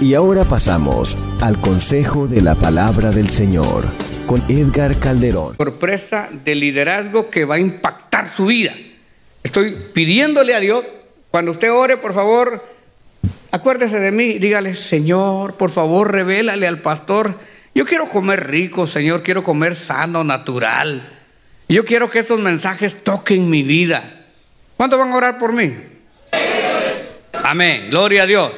Y ahora pasamos al consejo de la palabra del Señor con Edgar Calderón. Sorpresa de liderazgo que va a impactar su vida. Estoy pidiéndole a Dios, cuando usted ore, por favor, acuérdese de mí, dígale, Señor, por favor, revélale al pastor, yo quiero comer rico, Señor, quiero comer sano, natural. Yo quiero que estos mensajes toquen mi vida. ¿Cuántos van a orar por mí? Amén, gloria a Dios.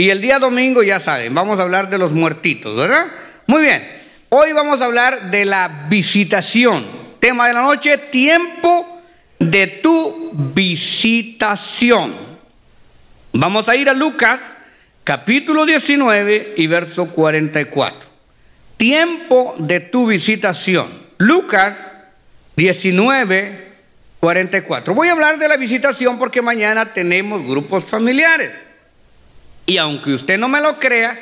Y el día domingo, ya saben, vamos a hablar de los muertitos, ¿verdad? Muy bien, hoy vamos a hablar de la visitación. Tema de la noche, tiempo de tu visitación. Vamos a ir a Lucas, capítulo 19 y verso 44. Tiempo de tu visitación. Lucas 19, 44. Voy a hablar de la visitación porque mañana tenemos grupos familiares. Y aunque usted no me lo crea,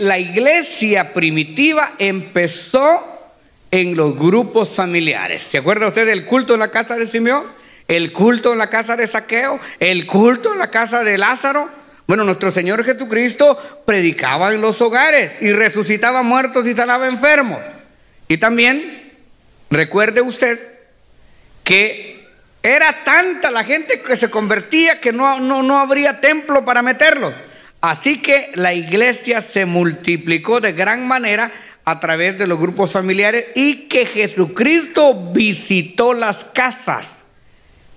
la iglesia primitiva empezó en los grupos familiares. ¿Se acuerda usted del culto en la casa de Simeón? El culto en la casa de Saqueo, el culto en la casa de Lázaro. Bueno, nuestro Señor Jesucristo predicaba en los hogares y resucitaba muertos y sanaba enfermos. Y también, recuerde usted que era tanta la gente que se convertía que no, no, no habría templo para meterlos. Así que la iglesia se multiplicó de gran manera a través de los grupos familiares y que Jesucristo visitó las casas.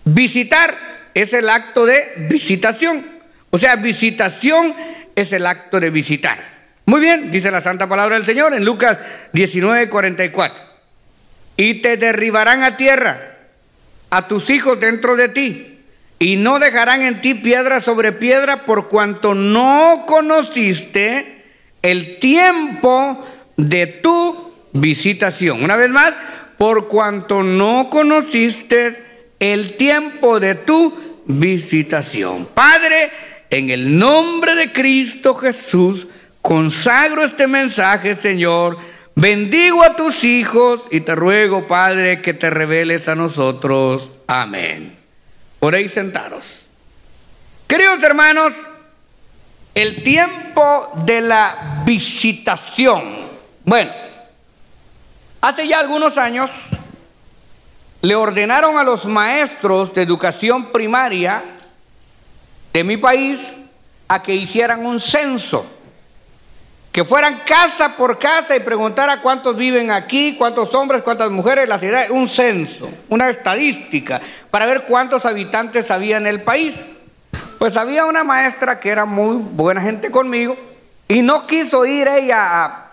Visitar es el acto de visitación. O sea, visitación es el acto de visitar. Muy bien, dice la santa palabra del Señor en Lucas 19, 44. Y te derribarán a tierra, a tus hijos dentro de ti y no dejarán en ti piedra sobre piedra por cuanto no conociste el tiempo de tu visitación. Una vez más, por cuanto no conociste el tiempo de tu visitación. Padre, en el nombre de Cristo Jesús, consagro este mensaje, Señor. Bendigo a tus hijos y te ruego, Padre, que te reveles a nosotros. Amén. Ahí sentados. Queridos hermanos, el tiempo de la visitación. Bueno, hace ya algunos años le ordenaron a los maestros de educación primaria de mi país a que hicieran un censo que fueran casa por casa y preguntara cuántos viven aquí, cuántos hombres, cuántas mujeres, la ciudad, un censo, una estadística, para ver cuántos habitantes había en el país. Pues había una maestra que era muy buena gente conmigo y no quiso ir ella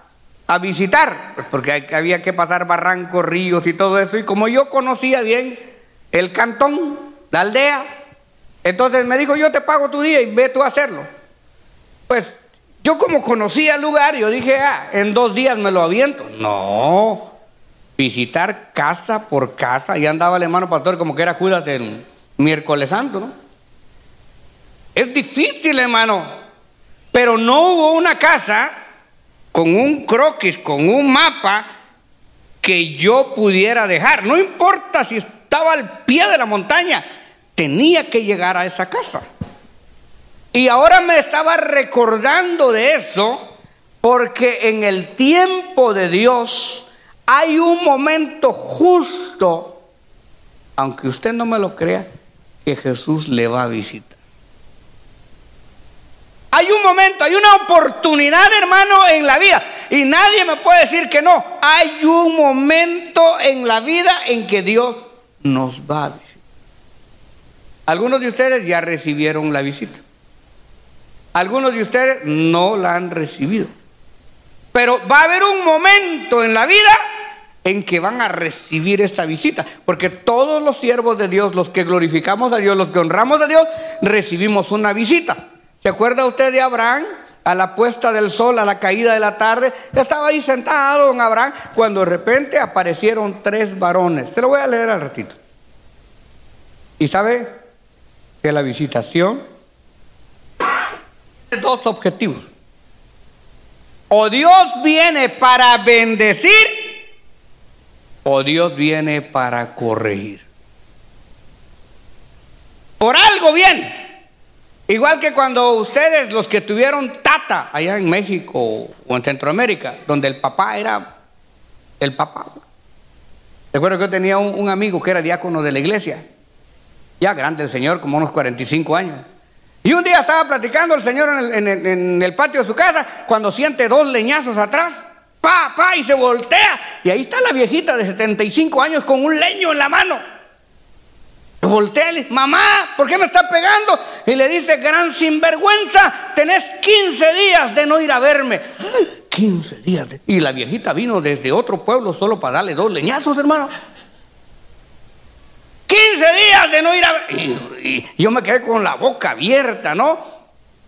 a, visitar, pues porque había que pasar barrancos, ríos y todo eso. Y como yo conocía bien el cantón, la aldea, entonces me dijo, yo te pago tu día y ve tú a hacerlo. Pues yo como conocía el lugar, yo dije, ah, en dos días me lo aviento. No, visitar casa por casa, y andaba el hermano pastor como que era Judas el miércoles santo, ¿no? Es difícil, hermano, pero no hubo una casa con un croquis, con un mapa que yo pudiera dejar. No importa si estaba al pie de la montaña, tenía que llegar a esa casa. Y ahora me estaba recordando de eso porque en el tiempo de Dios hay un momento justo, aunque usted no me lo crea, que Jesús le va a visitar. Hay un momento, hay una oportunidad, hermano, en la vida. Y nadie me puede decir que no. Hay un momento en la vida en que Dios nos va a visitar. Algunos de ustedes ya recibieron la visita. Algunos de ustedes no la han recibido. Pero va a haber un momento en la vida en que van a recibir esta visita. Porque todos los siervos de Dios, los que glorificamos a Dios, los que honramos a Dios, recibimos una visita. ¿Se acuerda usted de Abraham? A la puesta del sol, a la caída de la tarde, estaba ahí sentado don Abraham cuando de repente aparecieron tres varones. Se lo voy a leer al ratito. Y sabe que la visitación dos objetivos. O Dios viene para bendecir o Dios viene para corregir. Por algo viene. Igual que cuando ustedes, los que tuvieron tata allá en México o en Centroamérica, donde el papá era el papá. Recuerdo que yo tenía un, amigo que era diácono de la iglesia, ya grande el señor, como unos 45 años. Y un día estaba platicando el señor en el, patio de su casa cuando siente dos leñazos atrás pa, pa, y se voltea. Y ahí está la viejita de 75 años con un leño en la mano. Voltea y le dice, mamá, ¿por qué me está pegando? Y le dice, gran sinvergüenza, tenés 15 días de no ir a verme. 15 días. Y la viejita vino desde otro pueblo solo para darle dos leñazos, hermano. 15 días de no ir a ver. y yo me quedé con la boca abierta, ¿no?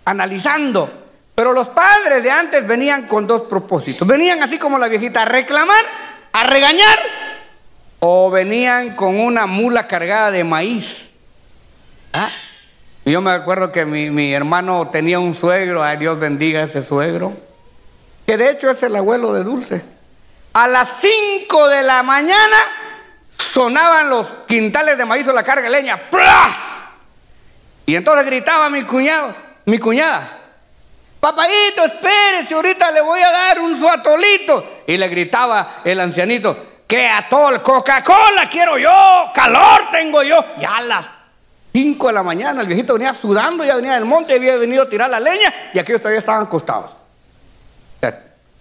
Analizando. Pero los padres de antes venían con dos propósitos. Venían así como la viejita a reclamar, a regañar, o venían con una mula cargada de maíz. ¿Ah? Yo me acuerdo que mi, hermano tenía un suegro, ay Dios bendiga a ese suegro, que de hecho es el abuelo de Dulce. A las 5 de la mañana sonaban los quintales de maíz o la carga de leña. Y entonces gritaba mi cuñado, mi cuñada, Papayito, espérese, ahorita le voy a dar un suatolito. Y le gritaba el ancianito, que atol, Coca-Cola quiero yo, calor tengo yo. Ya a las 5 de la mañana el viejito venía sudando, ya venía del monte, había venido a tirar la leña y aquellos todavía estaban acostados.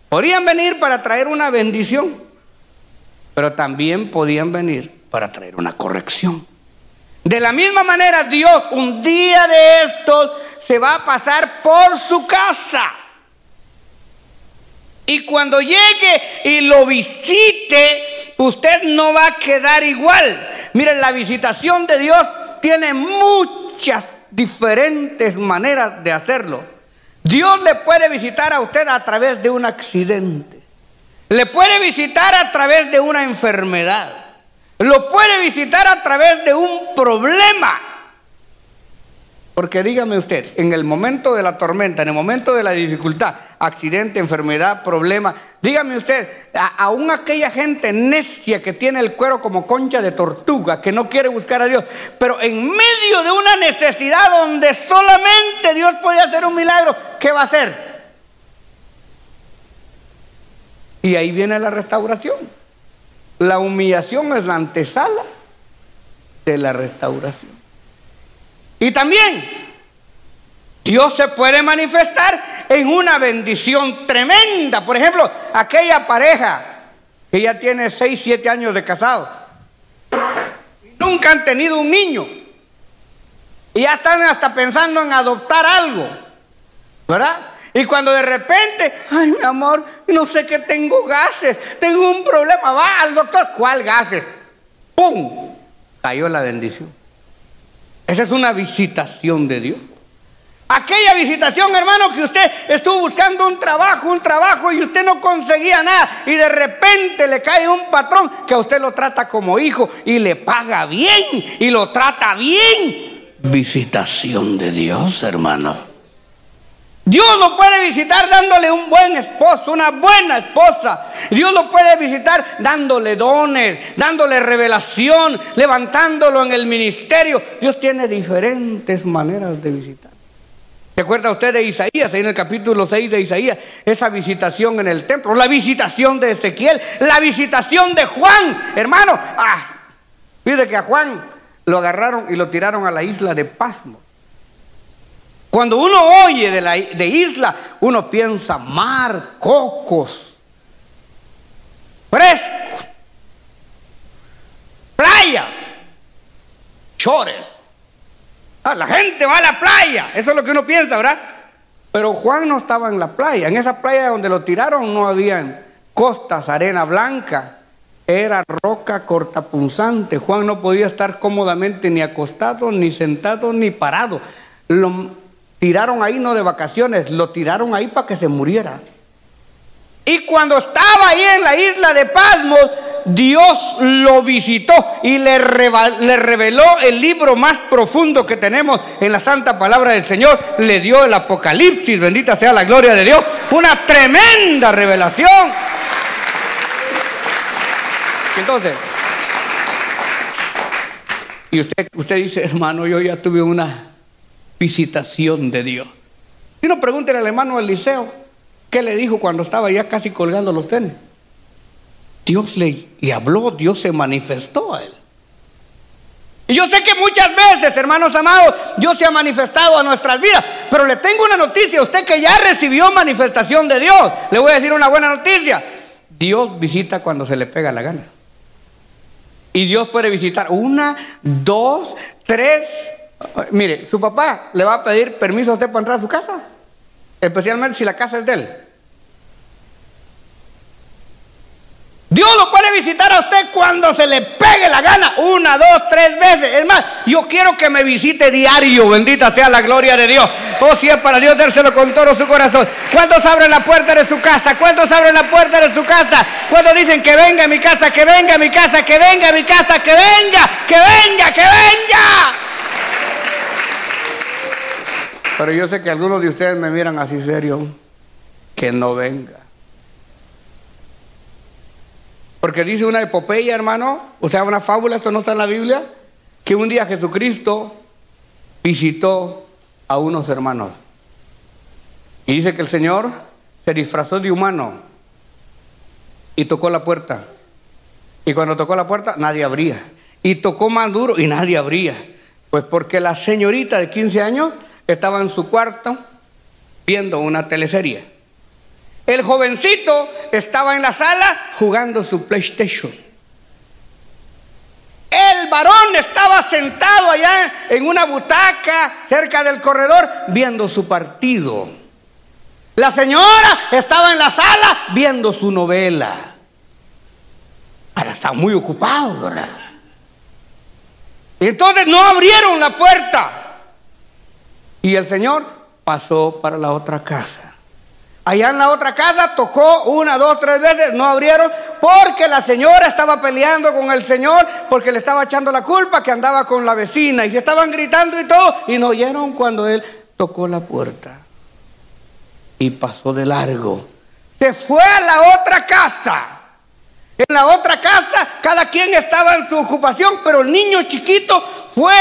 podrían venir para traer una bendición, pero también podían venir para traer una corrección. De la misma manera, Dios un día de estos se va a pasar por su casa. Y cuando llegue y lo visite, usted no va a quedar igual. Miren, la visitación de Dios tiene muchas diferentes maneras de hacerlo. Dios le puede visitar a usted a través de un accidente. Le puede visitar a través de una enfermedad. Lo puede visitar a través de un problema. Porque dígame usted, en el momento de la tormenta, en el momento de la dificultad, accidente, enfermedad, problema, dígame usted, aún aquella gente necia que tiene el cuero como concha de tortuga, que no quiere buscar a Dios, pero en medio de una necesidad donde solamente Dios puede hacer un milagro, ¿qué va a hacer? Y ahí viene la restauración. La humillación es la antesala de la restauración. Y también Dios se puede manifestar en una bendición tremenda. Por ejemplo, aquella pareja que ya tiene 6, 7 años de casado. Nunca han tenido un niño. Y ya están hasta pensando en adoptar algo. ¿Verdad? Y cuando de repente, ay mi amor, no sé qué tengo gases, tengo un problema, va al doctor, ¿cuál gases? ¡Pum! Cayó la bendición. Esa es una visitación de Dios. Aquella visitación, hermano, que usted estuvo buscando un trabajo, un trabajo y usted no conseguía nada y de repente le cae un patrón que a usted lo trata como hijo y le paga bien y lo trata bien. Visitación de Dios, hermano. Dios lo puede visitar dándole un buen esposo, una buena esposa. Dios lo puede visitar dándole dones, dándole revelación, levantándolo en el ministerio. Dios tiene diferentes maneras de visitar. ¿Se acuerda usted de Isaías, ahí en el capítulo 6 de Isaías? Esa visitación en el templo, la visitación de Ezequiel, la visitación de Juan, hermano. Ah, mire que a Juan lo agarraron y lo tiraron a la isla de Pasmo. Cuando uno oye de, la, de isla, uno piensa mar, cocos, frescos, playas, chores. Ah, la gente va a la playa, eso es lo que uno piensa, ¿verdad? Pero Juan no estaba en la playa, en esa playa donde lo tiraron no habían costas, arena blanca, era roca cortapunzante. Juan no podía estar cómodamente ni acostado, ni sentado, ni parado. Tiraron ahí no de vacaciones, lo tiraron ahí para que se muriera. Y cuando estaba ahí en la isla de Pasmos, Dios lo visitó y le, reveló el libro más profundo que tenemos en la santa palabra del Señor. Le dio el Apocalipsis, bendita sea la gloria de Dios. Una tremenda revelación. Entonces, y usted, usted dice, hermano, yo ya tuve una visitación de Dios. Si no, pregúntele al hermano Eliseo, ¿qué le dijo cuando estaba ya casi colgando los tenis? Dios le, le habló, Dios se manifestó a él. Y yo sé que muchas veces, hermanos amados, Dios se ha manifestado a nuestras vidas, pero le tengo una noticia, usted que ya recibió manifestación de Dios, le voy a decir una buena noticia. Dios visita cuando se le pega la gana. Y Dios puede visitar una, dos, tres. Mire, su papá le va a pedir permiso a usted para entrar a su casa, especialmente si la casa es de él. Dios lo puede visitar a usted cuando se le pegue la gana, una, dos, tres veces. Es más, yo quiero que me visite diario, bendita sea la gloria de Dios. Oh, si es para Dios, dárselo con todo su corazón. ¿Cuántos abren la puerta de su casa? ¿Cuántos abren la puerta de su casa? Cuando dicen que venga a mi casa, que venga a mi casa, que venga a mi casa, que venga, que venga, que venga. Pero yo sé que algunos de ustedes me miran así serio, que no venga. Porque dice una epopeya, hermano, o sea, una fábula, esto no está en la Biblia, que un día Jesucristo visitó a unos hermanos. Y dice que el Señor se disfrazó de humano y tocó la puerta. Y cuando tocó la puerta, nadie abría. Y tocó más duro y nadie abría. Pues porque la señorita de 15 años estaba en su cuarto viendo una teleserie. El jovencito estaba en la sala jugando su PlayStation. El varón estaba sentado allá en una butaca cerca del corredor viendo su partido. La señora estaba en la sala viendo su novela. Ahora está muy ocupado, ¿verdad? Entonces no abrieron la puerta. Y el señor pasó para la otra casa. Allá en la otra casa tocó una, dos, tres veces, no abrieron porque la señora estaba peleando con el señor porque le estaba echando la culpa que andaba con la vecina y se estaban gritando y todo y no oyeron cuando él tocó la puerta y pasó de largo. Se fue a la otra casa. En la otra casa cada quien estaba en su ocupación, pero el niño chiquito fue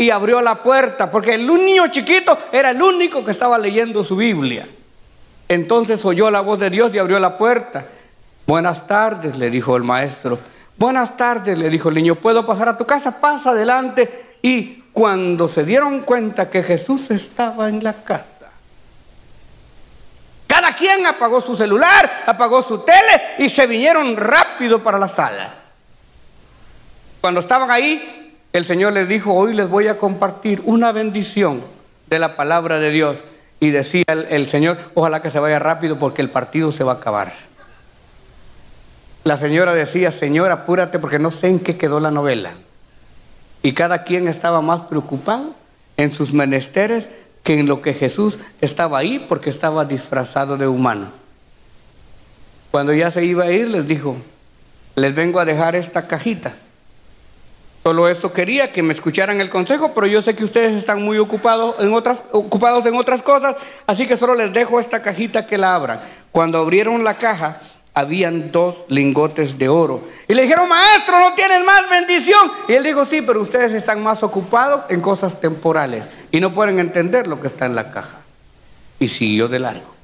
y abrió la puerta porque el niño chiquito era el único que estaba leyendo su Biblia. Entonces oyó la voz de Dios y abrió la puerta. Buenas tardes, le dijo el maestro. Buenas tardes, le dijo el niño. ¿Puedo pasar a tu casa? Pasa adelante. Y cuando se dieron cuenta que Jesús estaba en la casa, cada quien apagó su celular, apagó su tele y se vinieron rápido para la sala. Cuando estaban ahí, el Señor les dijo, hoy les voy a compartir una bendición de la palabra de Dios. Y decía el, Señor, ojalá que se vaya rápido porque el partido se va a acabar. La señora decía, Señor, apúrate porque no sé en qué quedó la novela. Y cada quien estaba más preocupado en sus menesteres que en lo que Jesús estaba ahí porque estaba disfrazado de humano. Cuando ya se iba a ir, les dijo, les vengo a dejar esta cajita. Solo esto quería que me escucharan el consejo, pero yo sé que ustedes están muy ocupados en otras, ocupados en otras cosas, así que solo les dejo esta cajita que la abran. Cuando abrieron la caja, habían dos lingotes de oro. Y le dijeron, maestro, no tienen más bendición. Y él dijo, sí, pero ustedes están más ocupados en cosas temporales y no pueden entender lo que está en la caja. Y siguió de largo.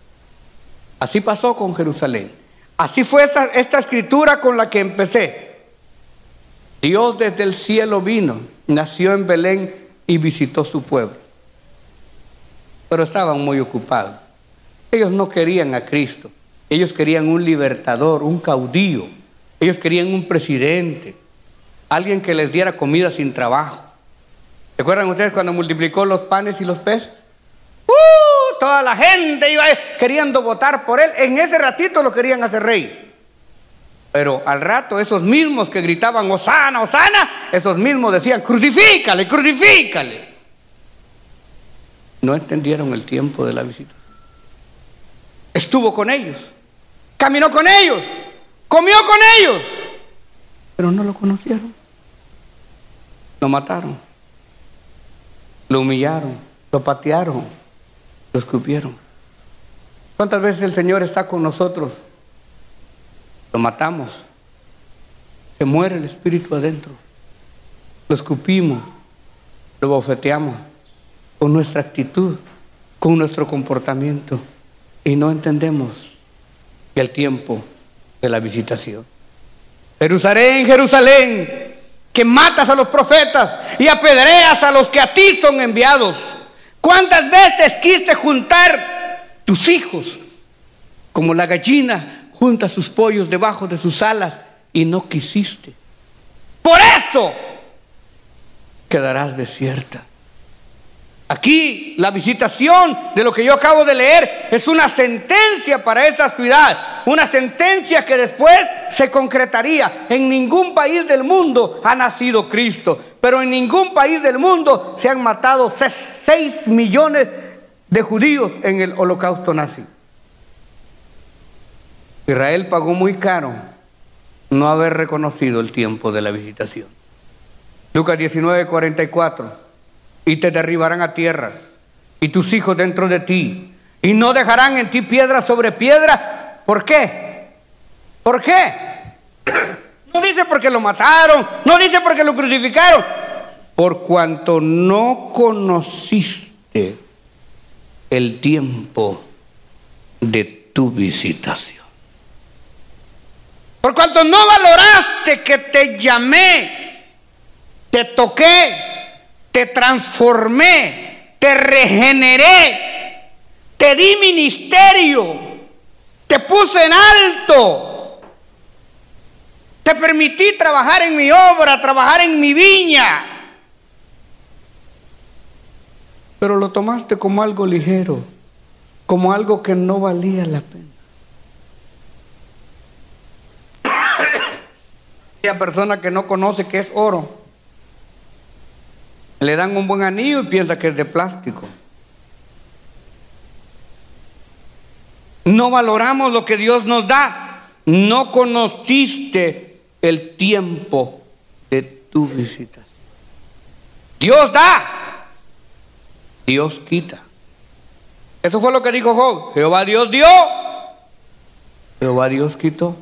Así pasó con Jerusalén. Así fue esta, esta escritura con la que empecé. Dios desde el cielo vino, nació en Belén y visitó su pueblo. Pero estaban muy ocupados. Ellos no querían a Cristo. Ellos querían un libertador, un caudillo. Ellos querían un presidente, alguien que les diera comida sin trabajo. ¿Se acuerdan ustedes cuando multiplicó los panes y los peces? ¡Uh! Toda la gente iba queriendo votar por él. En ese ratito lo querían hacer rey. Pero al rato esos mismos que gritaban, Osana, Osana, esos mismos decían, crucifícale, crucifícale. No entendieron el tiempo de la visita. Estuvo con ellos, caminó con ellos, comió con ellos, pero no lo conocieron. Lo mataron, lo humillaron, lo patearon, lo escupieron. ¿Cuántas veces el Señor está con nosotros? Lo matamos, se muere el espíritu adentro, lo escupimos, lo bofeteamos con nuestra actitud, con nuestro comportamiento y no entendemos el tiempo de la visitación. Jerusalén, Jerusalén, que matas a los profetas y apedreas a los que a ti son enviados. ¿Cuántas veces quise juntar tus hijos como la gallina junta sus pollos debajo de sus alas y no quisiste? Por eso quedarás desierta. Aquí la visitación de lo que yo acabo de leer es una sentencia para esa ciudad, una sentencia que después se concretaría. En ningún país del mundo ha nacido Cristo, pero en ningún país del mundo se han matado 6 millones de judíos en el holocausto nazi. Israel pagó muy caro no haber reconocido el tiempo de la visitación. Lucas 19, 44 y te derribarán a tierra, y tus hijos dentro de ti, y no dejarán en ti piedra sobre piedra. ¿Por qué? ¿Por qué? No dice porque lo mataron, no dice porque lo crucificaron, por cuanto no conociste el tiempo de tu visitación. Por cuanto no valoraste que te llamé, te toqué, te transformé, te regeneré, te di ministerio, te puse en alto, te permití trabajar en mi obra, trabajar en mi viña. Pero lo tomaste como algo ligero, como algo que no valía la pena. Aquella persona que no conoce que es oro le dan un buen anillo y piensa que es de plástico. No valoramos lo que Dios nos da. No conociste el tiempo de tu visita. Dios da. Dios quita. Eso fue lo que dijo Job. Jehová Dios dio. Jehová Dios quitó.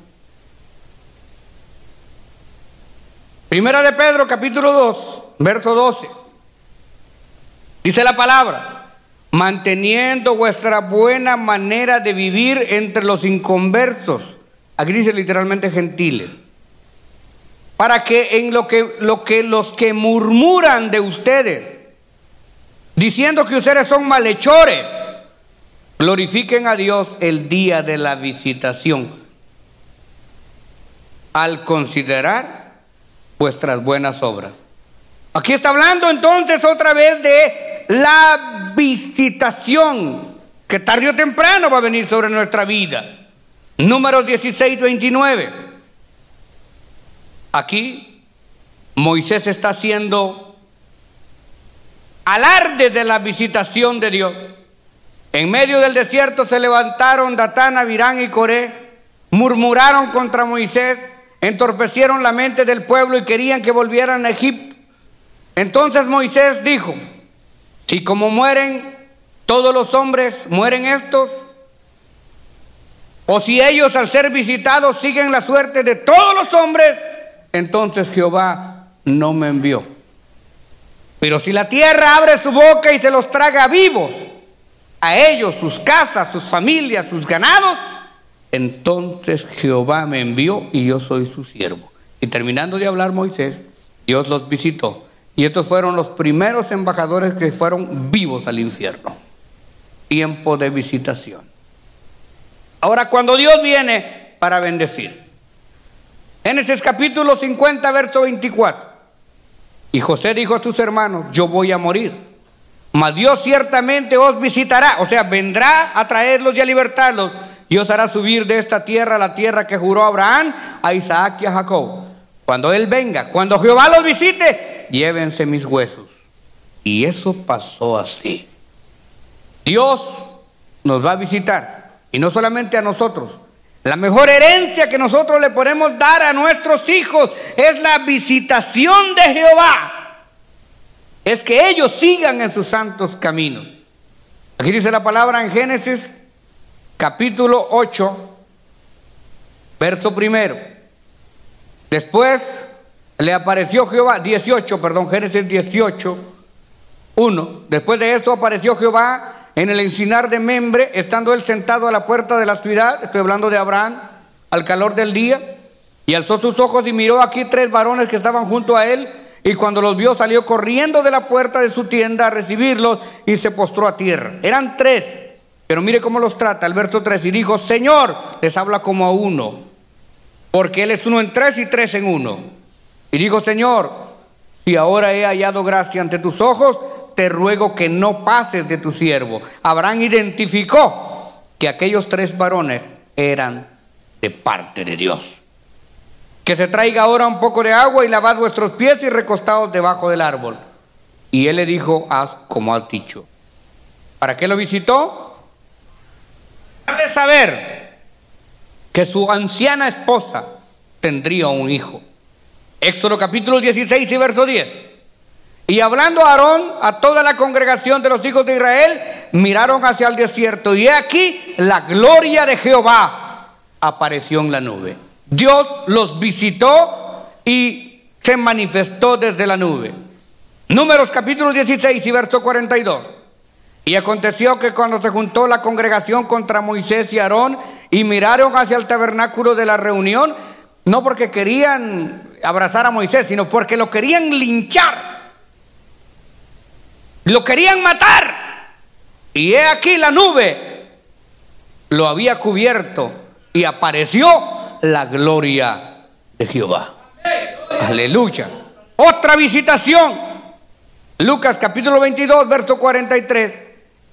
Primera de Pedro capítulo 2, verso 12. Dice la palabra, manteniendo vuestra buena manera de vivir entre los inconversos. Aquí dice literalmente gentiles. Para que en lo que, lo que los que murmuran de ustedes, diciendo que ustedes son malhechores, glorifiquen a Dios el día de la visitación. Al considerar vuestras buenas obras. Aquí está hablando entonces otra vez de la visitación que tarde o temprano va a venir sobre nuestra vida. Número 16, 29. Aquí Moisés está haciendo alarde de la visitación de Dios. En medio del desierto se levantaron Datán, Abirán y Coré, murmuraron contra Moisés, entorpecieron la mente del pueblo y querían que volvieran a Egipto. Entonces Moisés dijo, si como mueren todos los hombres, mueren estos, o si ellos al ser visitados siguen la suerte de todos los hombres, entonces Jehová no me envió. Pero si la tierra abre su boca y se los traga vivos, a ellos, sus casas, sus familias, sus ganados, entonces Jehová me envió y yo soy su siervo. Y terminando de hablar Moisés, Dios los visitó y estos fueron los primeros embajadores que fueron vivos al infierno. Tiempo de visitación. Ahora, cuando Dios viene para bendecir. Génesis capítulo 50, verso 24. Y José dijo a sus hermanos, yo voy a morir. Mas Dios ciertamente os visitará, o sea, vendrá a traerlos y a libertarlos, Dios hará subir de esta tierra la tierra que juró Abraham, a Isaac y a Jacob. Cuando Él venga, cuando Jehová los visite, llévense mis huesos. Y eso pasó así. Dios nos va a visitar. Y no solamente a nosotros. La mejor herencia que nosotros le podemos dar a nuestros hijos es la visitación de Jehová. Es que ellos sigan en sus santos caminos. Aquí dice la palabra en Génesis capítulo 8, verso primero. Después le apareció Jehová, 18, perdón, Génesis 18, 1. Después de eso apareció Jehová en el encinar de Membre, estando él sentado a la puerta de la ciudad, estoy hablando de Abraham, al calor del día, y alzó sus ojos y miró aquí tres varones que estaban junto a él, y cuando los vio salió corriendo de la puerta de su tienda a recibirlos y se postró a tierra. Eran tres, pero mire cómo los trata el verso 3 y dijo, Señor, les habla como a uno, porque Él es uno en tres y tres en uno. Y dijo, Señor, si ahora he hallado gracia ante tus ojos, te ruego que no pases de tu siervo. Abraham identificó que aquellos tres varones eran de parte de Dios. Que se traiga ahora un poco de agua y lavad vuestros pies y recostados debajo del árbol. Y él le dijo, haz como has dicho. ¿Para qué lo visitó? Para saber que su anciana esposa tendría un hijo. Éxodo capítulo 16 y verso 10. Y hablando Aarón a toda la congregación de los hijos de Israel, miraron hacia el desierto y aquí la gloria de Jehová apareció en la nube. Dios los visitó y se manifestó desde la nube. Números capítulo 16 y verso 42. Y aconteció que cuando se juntó la congregación contra Moisés y Aarón y miraron hacia el tabernáculo de la reunión, no porque querían abrazar a Moisés, sino porque lo querían linchar. Lo querían matar. Y he aquí la nube lo había cubierto y apareció la gloria de Jehová. Aleluya. Otra visitación. Lucas capítulo 22, verso 43.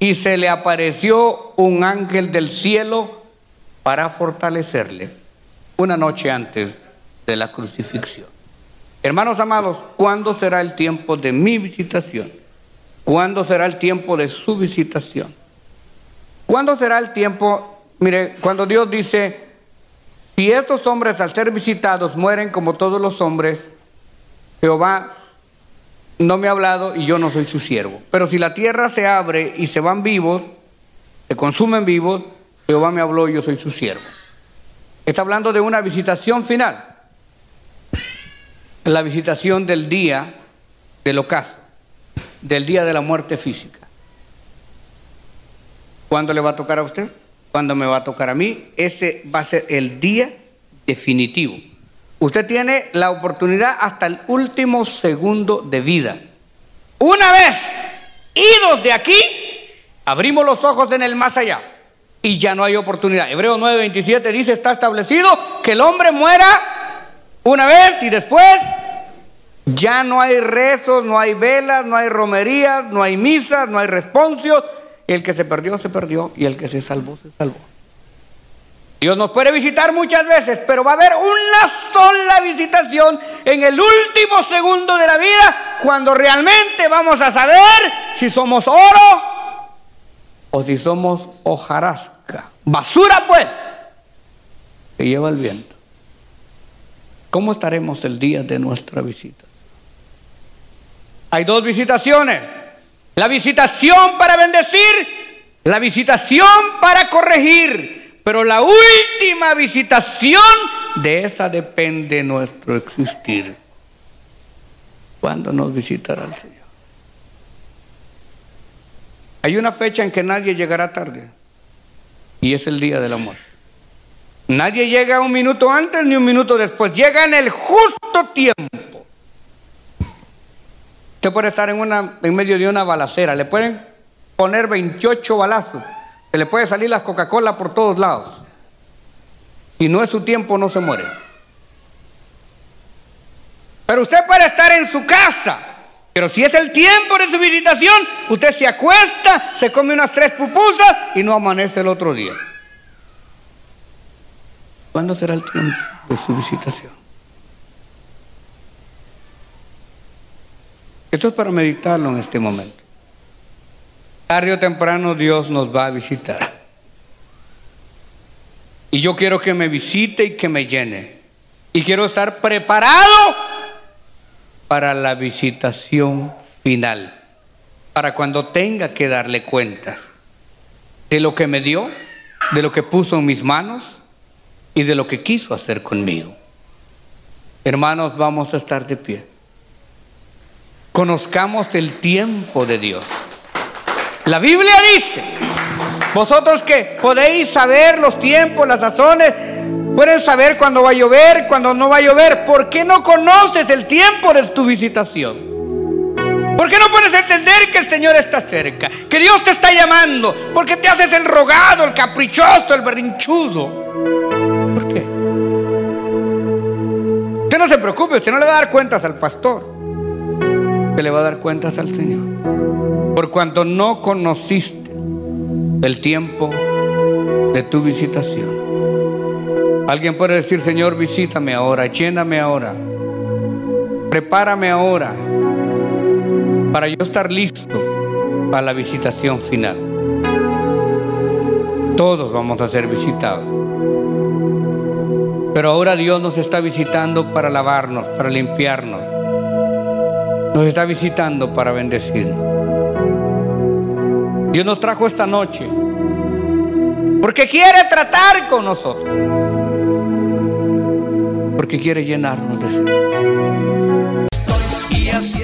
Y se le apareció un ángel del cielo para fortalecerle una noche antes de la crucifixión. Hermanos amados, ¿cuándo será el tiempo de mi visitación? ¿Cuándo será el tiempo de su visitación? ¿Cuándo será el tiempo? Mire, cuando Dios dice, si estos hombres al ser visitados mueren como todos los hombres, Jehová no me ha hablado y yo no soy su siervo. Pero si la tierra se abre y se van vivos, se consumen vivos, Jehová me habló y yo soy su siervo. Está hablando de una visitación final. La visitación del día del ocaso, del día de la muerte física. ¿Cuándo le va a tocar a usted? cuando me va a tocar a mí, ese va a ser el día definitivo. Usted tiene la oportunidad hasta el último segundo de vida. Una vez idos de aquí, abrimos los ojos en el más allá y ya no hay oportunidad. Hebreo 9:27 dice, está establecido que el hombre muera una vez y después ya no hay rezos, no hay velas, no hay romerías, no hay misas, no hay responsios, el que se perdió, se perdió. Y el que se salvó, se salvó. Dios nos puede visitar muchas veces, pero va a haber una sola visitación en el último segundo de la vida, cuando realmente vamos a saber si somos oro o si somos hojarasca. Basura pues, que lleva el viento. ¿Cómo estaremos el día de nuestra visita? Hay dos visitaciones. La visitación para bendecir, la visitación para corregir, pero la última visitación, de esa depende nuestro existir. ¿Cuándo nos visitará el Señor? Hay una fecha en que nadie llegará tarde y es el día del amor. Nadie llega un minuto antes ni un minuto después, llega en el justo tiempo. Usted puede estar en, una, en medio de una balacera, le pueden poner 28 balazos, se le puede salir las Coca-Cola por todos lados. Y no es su tiempo, no se muere. Pero usted puede estar en su casa, pero si es el tiempo de su visitación, usted se acuesta, se come unas tres pupusas y no amanece el otro día. ¿Cuándo será el tiempo de su visitación? Esto es para meditarlo en este momento. Tarde o temprano Dios nos va a visitar. Y yo quiero que me visite y que me llene. Y quiero estar preparado para la visitación final. Para cuando tenga que darle cuentas de lo que me dio, de lo que puso en mis manos y de lo que quiso hacer conmigo. Hermanos, vamos a estar de pie. Conozcamos el tiempo de Dios. La Biblia dice, vosotros que podéis saber los tiempos, las razones, pueden saber cuándo va a llover, cuándo no va a llover, ¿por qué no conoces el tiempo de tu visitación? ¿Por qué no puedes entender que el Señor está cerca? Que Dios te está llamando. ¿Por qué te haces el rogado, el caprichoso, el berrinchudo? ¿Por qué? Usted no se preocupe, usted no le va a dar cuentas al pastor. Usted le va a dar cuentas al Señor. Por cuanto no conociste el tiempo de tu visitación. Alguien puede decir, Señor, visítame ahora, lléname ahora, prepárame ahora para yo estar listo para la visitación final. Todos vamos a ser visitados. Pero ahora Dios nos está visitando para lavarnos, para limpiarnos. Nos está visitando para bendecirnos. Dios nos trajo esta noche porque quiere tratar con nosotros. Porque quiere llenarnos de sí.